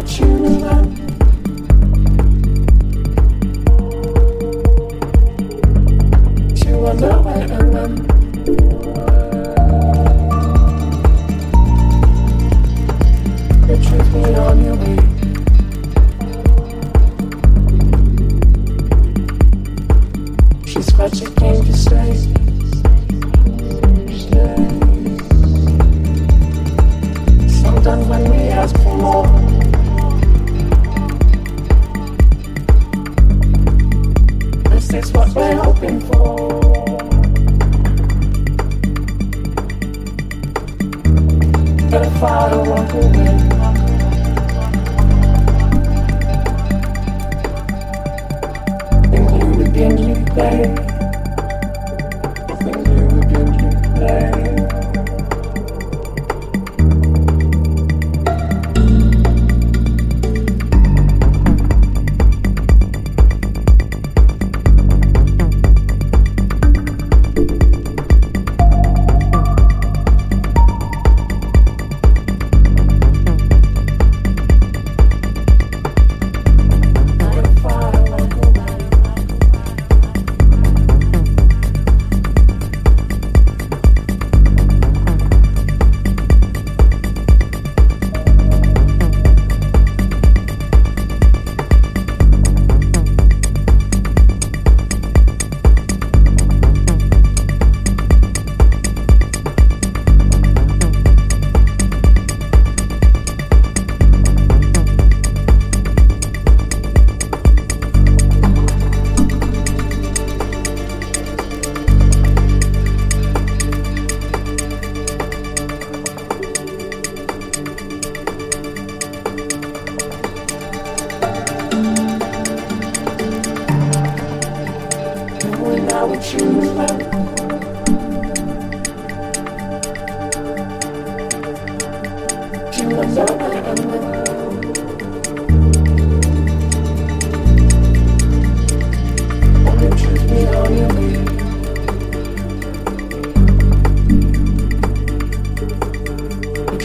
opportunity.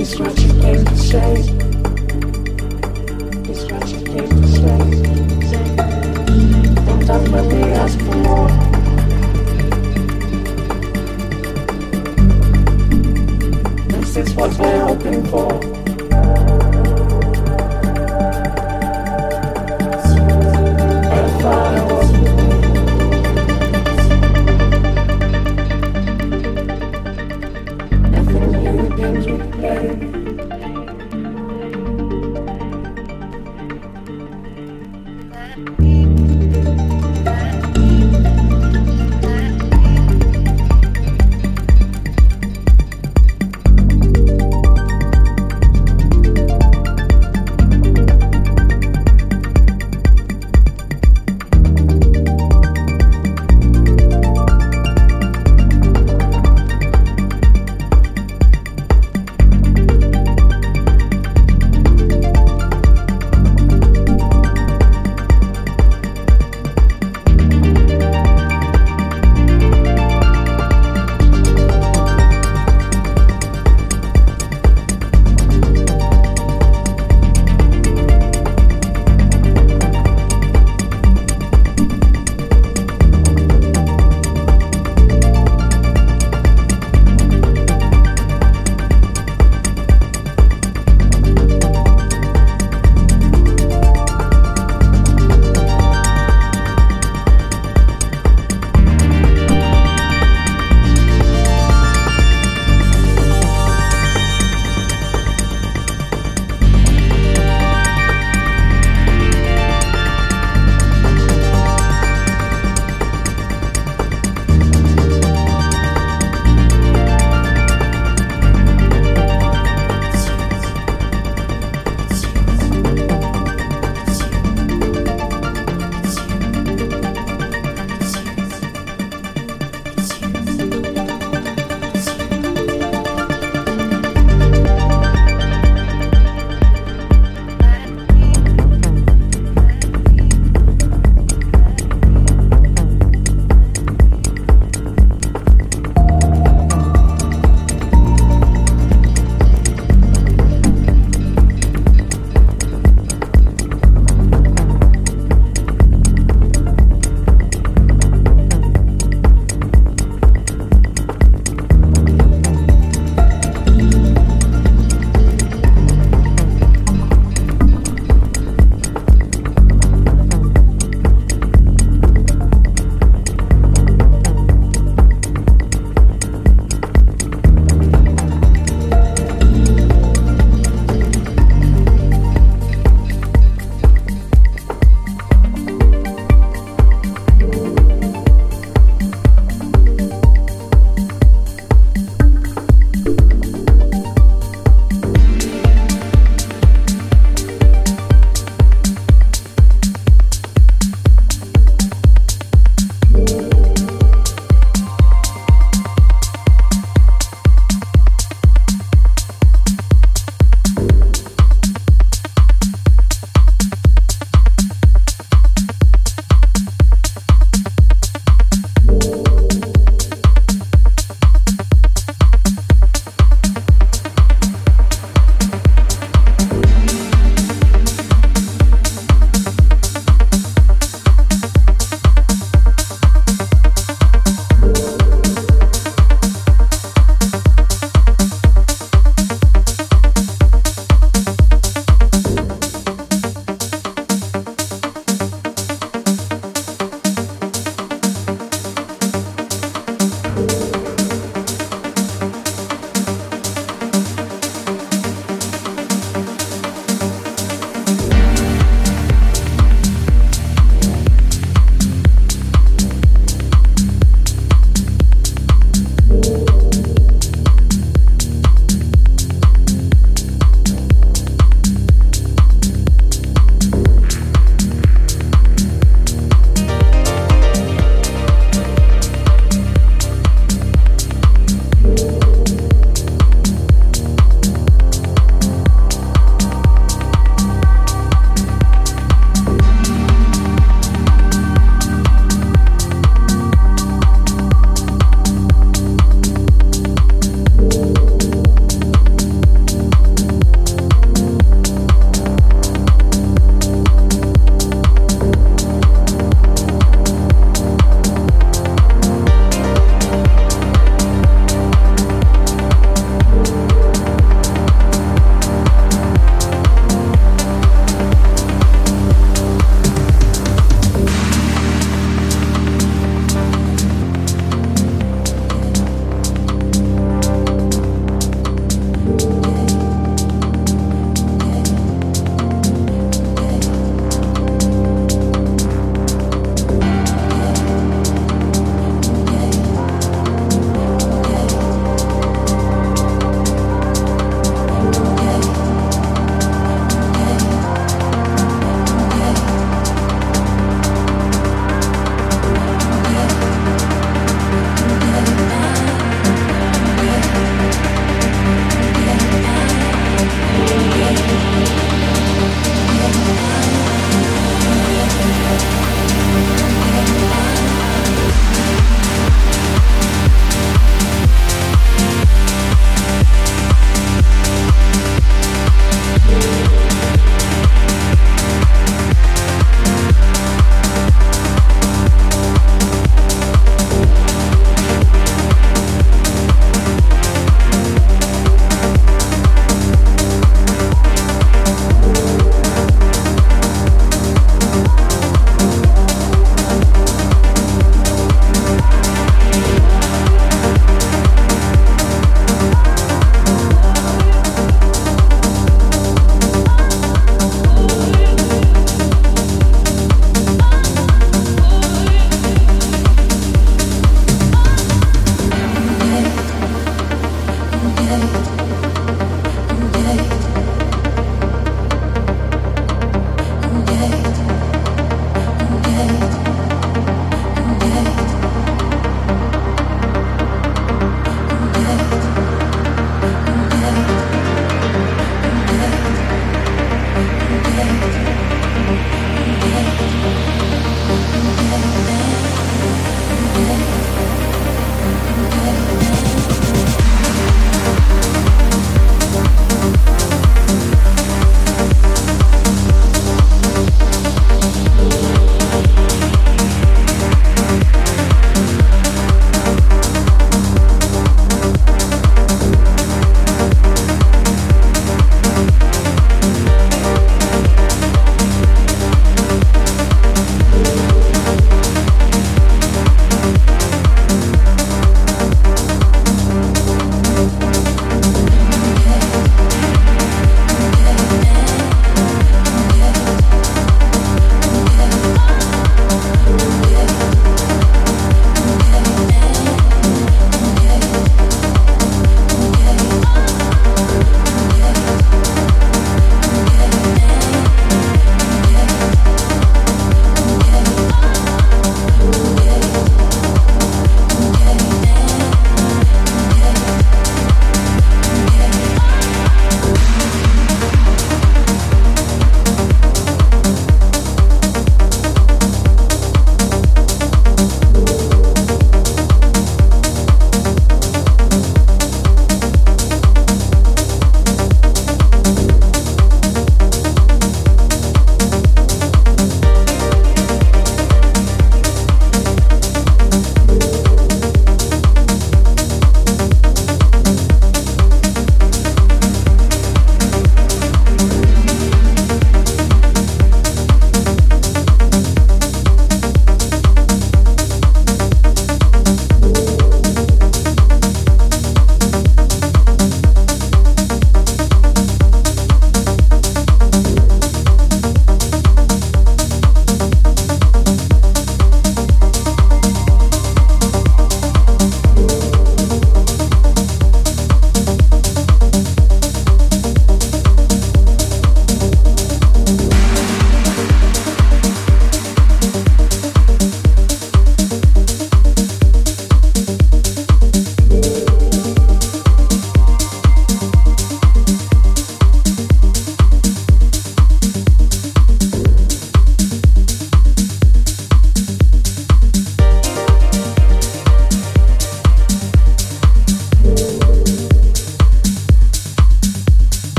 It's what you came to say. is what you came to say. Don't for. This is what we're hoping for.